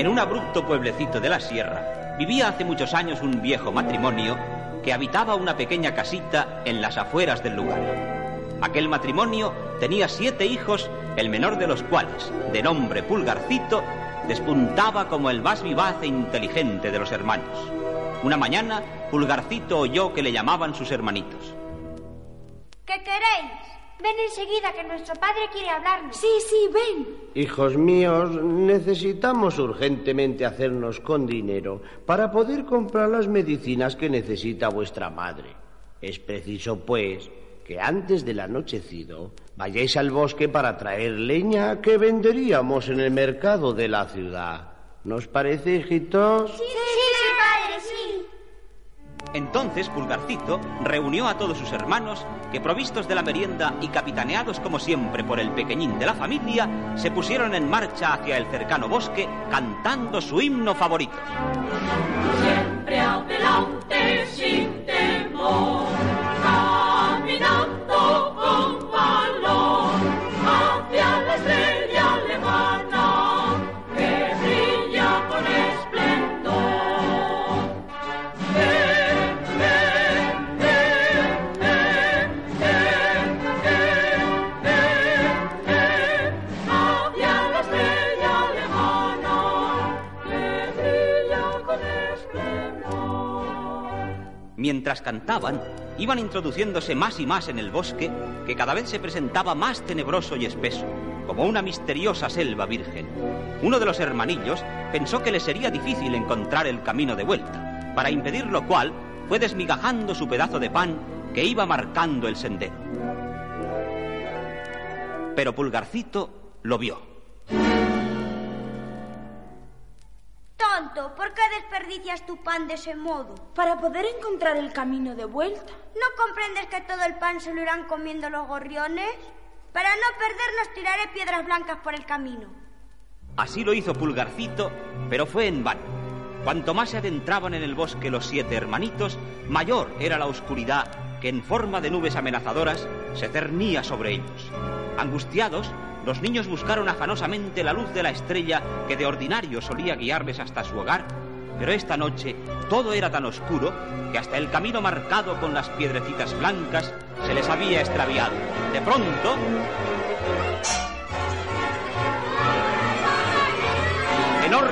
En un abrupto pueblecito de la sierra vivía hace muchos años un viejo matrimonio que habitaba una pequeña casita en las afueras del lugar. Aquel matrimonio tenía siete hijos, el menor de los cuales, de nombre Pulgarcito, despuntaba como el más vivaz e inteligente de los hermanos. Una mañana, Pulgarcito oyó que le llamaban sus hermanitos. ¿Qué queréis? Ven enseguida que nuestro padre quiere hablarnos. Sí, sí, ven. Hijos míos, necesitamos urgentemente hacernos con dinero para poder comprar las medicinas que necesita vuestra madre. Es preciso, pues, que antes del anochecido vayáis al bosque para traer leña que venderíamos en el mercado de la ciudad. ¿Nos parece, hijitos? Sí, sí. Entonces Pulgarcito reunió a todos sus hermanos que, provistos de la merienda y capitaneados como siempre por el pequeñín de la familia, se pusieron en marcha hacia el cercano bosque cantando su himno favorito. Siempre adelante sin temor. Mientras cantaban, iban introduciéndose más y más en el bosque, que cada vez se presentaba más tenebroso y espeso, como una misteriosa selva virgen. Uno de los hermanillos pensó que le sería difícil encontrar el camino de vuelta, para impedir lo cual fue desmigajando su pedazo de pan que iba marcando el sendero. Pero Pulgarcito lo vio. ¿Por qué desperdicias tu pan de ese modo? Para poder encontrar el camino de vuelta. ¿No comprendes que todo el pan se lo irán comiendo los gorriones? Para no perdernos tiraré piedras blancas por el camino. Así lo hizo Pulgarcito, pero fue en vano. Cuanto más se adentraban en el bosque los siete hermanitos, mayor era la oscuridad que en forma de nubes amenazadoras se cernía sobre ellos. Angustiados, los niños buscaron afanosamente la luz de la estrella que de ordinario solía guiarles hasta su hogar, pero esta noche todo era tan oscuro que hasta el camino marcado con las piedrecitas blancas se les había extraviado. De pronto...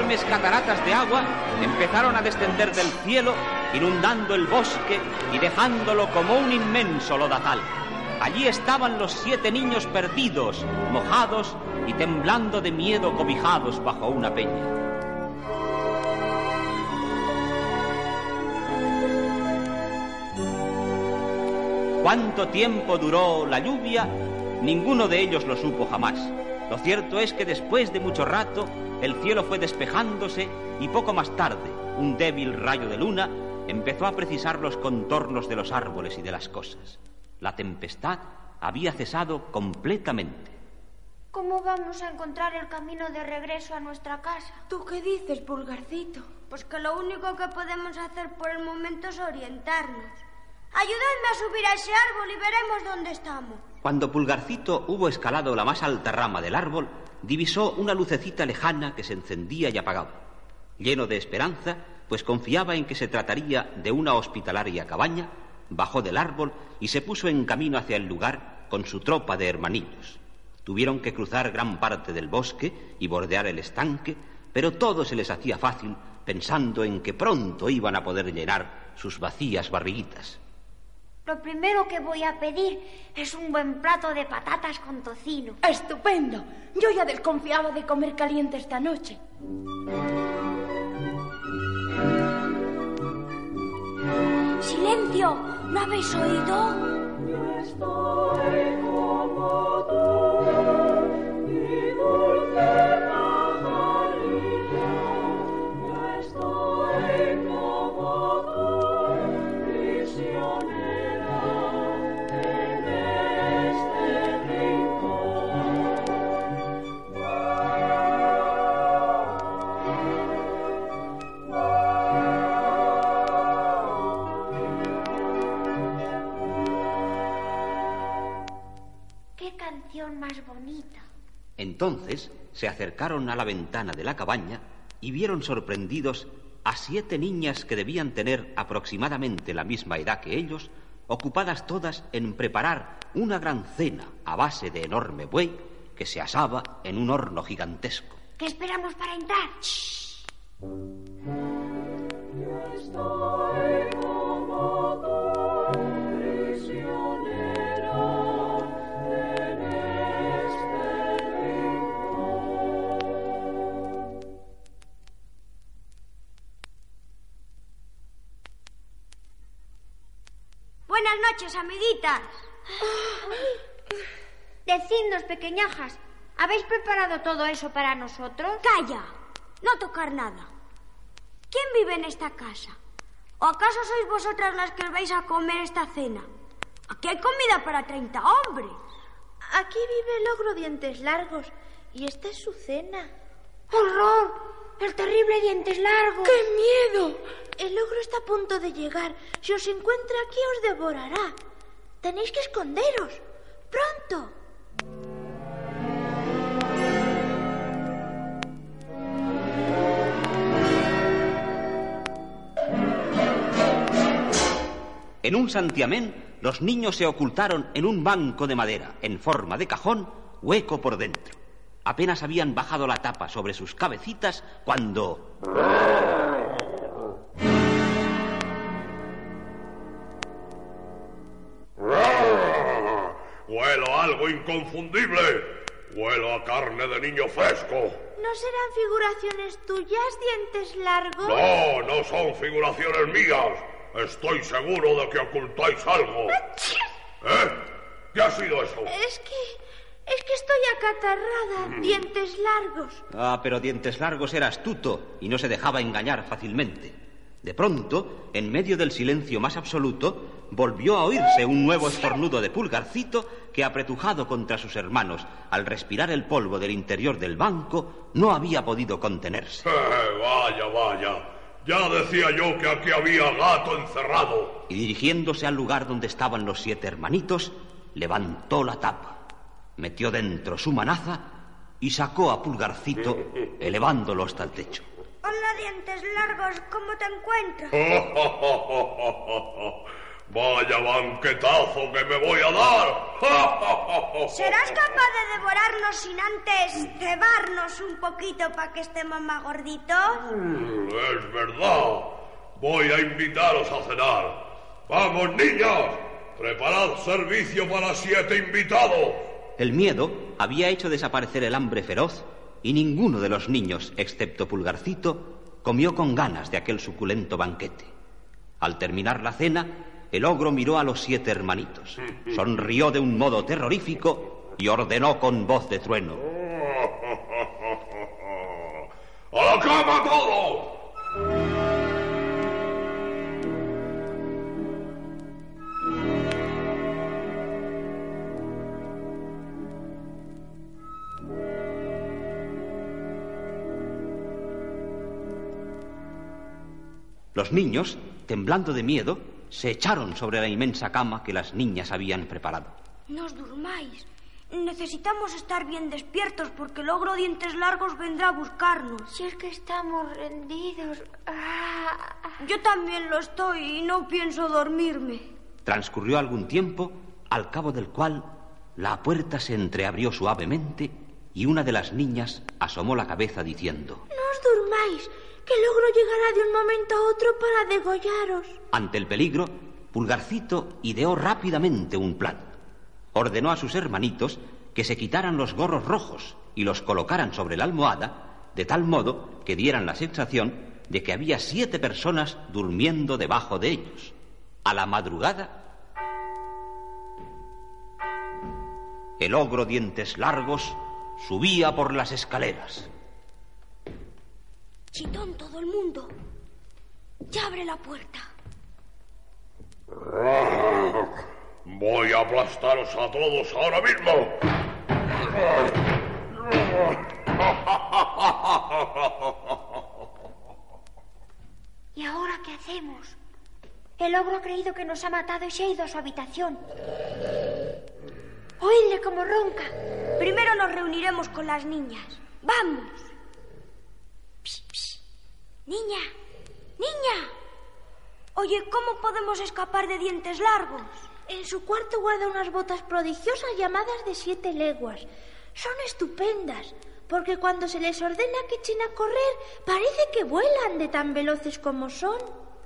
Cataratas de agua empezaron a descender del cielo, inundando el bosque y dejándolo como un inmenso lodazal. Allí estaban los siete niños perdidos, mojados y temblando de miedo cobijados bajo una peña. ¿Cuánto tiempo duró la lluvia? Ninguno de ellos lo supo jamás. Lo cierto es que después de mucho rato el cielo fue despejándose y poco más tarde un débil rayo de luna empezó a precisar los contornos de los árboles y de las cosas. La tempestad había cesado completamente. ¿Cómo vamos a encontrar el camino de regreso a nuestra casa? ¿Tú qué dices, Pulgarcito? Pues que lo único que podemos hacer por el momento es orientarnos. Ayúdame a subir a ese árbol y veremos dónde estamos. Cuando Pulgarcito hubo escalado la más alta rama del árbol, divisó una lucecita lejana que se encendía y apagaba. Lleno de esperanza, pues confiaba en que se trataría de una hospitalaria cabaña, bajó del árbol y se puso en camino hacia el lugar con su tropa de hermanillos. Tuvieron que cruzar gran parte del bosque y bordear el estanque, pero todo se les hacía fácil pensando en que pronto iban a poder llenar sus vacías barriguitas. Lo primero que voy a pedir es un buen plato de patatas con tocino. ¡Estupendo! Yo ya desconfiaba de comer caliente esta noche. ¡Silencio! ¿No habéis oído? Estoy como tú Entonces se acercaron a la ventana de la cabaña y vieron sorprendidos a siete niñas que debían tener aproximadamente la misma edad que ellos, ocupadas todas en preparar una gran cena a base de enorme buey que se asaba en un horno gigantesco. ¿Qué esperamos para entrar? Estoy Buenas noches, amiguitas. Decidnos, pequeñajas, ¿habéis preparado todo eso para nosotros? Calla, no tocar nada. ¿Quién vive en esta casa? ¿O acaso sois vosotras las que os vais a comer esta cena? Aquí hay comida para 30 hombres. Aquí vive el ogro dientes largos y esta es su cena. ¡Horror! El terrible dientes largos. ¡Qué miedo! El ogro está a punto de llegar. Si os encuentra aquí os devorará. Tenéis que esconderos. ¡Pronto! En un santiamén, los niños se ocultaron en un banco de madera, en forma de cajón, hueco por dentro. Apenas habían bajado la tapa sobre sus cabecitas cuando... Huelo a algo inconfundible. Huelo a carne de niño fresco. ¿No serán figuraciones tuyas, dientes largos? No, no son figuraciones mías. Estoy seguro de que ocultáis algo. ¿Eh? ¿Qué ha sido eso? Es que... Es que estoy acatarrada, dientes largos. Ah, pero Dientes Largos era astuto y no se dejaba engañar fácilmente. De pronto, en medio del silencio más absoluto, volvió a oírse un nuevo estornudo de pulgarcito que, apretujado contra sus hermanos al respirar el polvo del interior del banco, no había podido contenerse. Eh, vaya, vaya. Ya decía yo que aquí había gato encerrado. Y dirigiéndose al lugar donde estaban los siete hermanitos, levantó la tapa, metió dentro su manaza y sacó a Pulgarcito, elevándolo hasta el techo. Hola, dientes largos, ¿cómo te encuentras? Vaya banquetazo que me voy a dar. ¿Serás capaz de devorarnos sin antes cebarnos un poquito para que estemos más gorditos? Es verdad. Voy a invitaros a cenar. Vamos, niñas. Preparad servicio para siete invitados. El miedo había hecho desaparecer el hambre feroz y ninguno de los niños, excepto Pulgarcito, comió con ganas de aquel suculento banquete. Al terminar la cena, el ogro miró a los siete hermanitos, sonrió de un modo terrorífico y ordenó con voz de trueno. ¡A la cama todos! Los niños, temblando de miedo, se echaron sobre la inmensa cama que las niñas habían preparado. No os durmáis. Necesitamos estar bien despiertos porque el ogro dientes largos vendrá a buscarnos. Si es que estamos rendidos. Ah, Yo también lo estoy y no pienso dormirme. Transcurrió algún tiempo, al cabo del cual la puerta se entreabrió suavemente y una de las niñas asomó la cabeza diciendo, no os durmáis, que el ogro llegará de un momento a otro para degollaros. ante el peligro, Pulgarcito ideó rápidamente un plan. Ordenó a sus hermanitos que se quitaran los gorros rojos y los colocaran sobre la almohada, de tal modo que dieran la sensación de que había siete personas durmiendo debajo de ellos. A la madrugada, el ogro dientes largos subía por las escaleras. Chitón todo el mundo. Ya abre la puerta. Voy a aplastaros a todos ahora mismo. ¿Y ahora qué hacemos? El ogro ha creído que nos ha matado y se ha ido a su habitación. Oídle como ronca. Primero nos reuniremos con las niñas. ¡Vamos! Niña, niña. Oye, ¿cómo podemos escapar de dientes largos? En su cuarto guarda unas botas prodigiosas llamadas de siete leguas. Son estupendas, porque cuando se les ordena que echen a correr, parece que vuelan de tan veloces como son.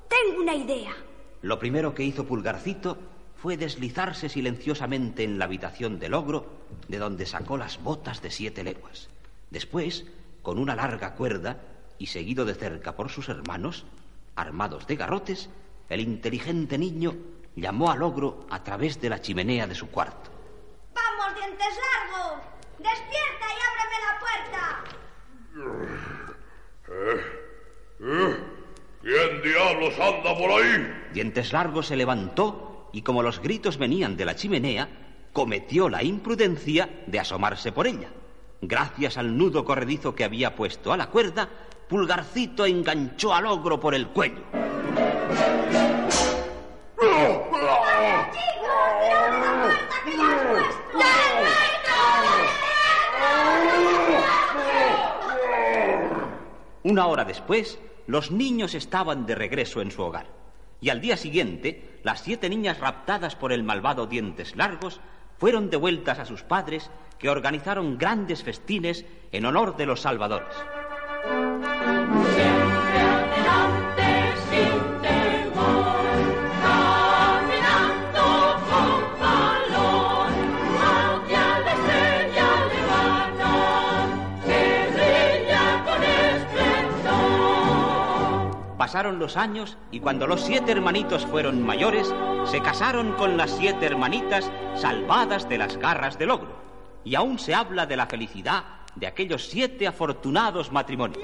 Tengo una idea. Lo primero que hizo Pulgarcito fue deslizarse silenciosamente en la habitación del ogro, de donde sacó las botas de siete leguas. Después, con una larga cuerda y seguido de cerca por sus hermanos, armados de garrotes, el inteligente niño llamó al ogro a través de la chimenea de su cuarto. ¡Vamos, dientes largos! ¡Despierta y ábreme la puerta! ¿Eh? ¿Quién diablos anda por ahí? Dientes Largos se levantó y como los gritos venían de la chimenea, cometió la imprudencia de asomarse por ella. Gracias al nudo corredizo que había puesto a la cuerda, Pulgarcito enganchó al ogro por el cuello. Una hora después, los niños estaban de regreso en su hogar. Y al día siguiente, las siete niñas raptadas por el malvado Dientes Largos fueron devueltas a sus padres, que organizaron grandes festines en honor de los salvadores. Pasaron los años y cuando los siete hermanitos fueron mayores, se casaron con las siete hermanitas salvadas de las garras del ogro. Y aún se habla de la felicidad de aquellos siete afortunados matrimonios.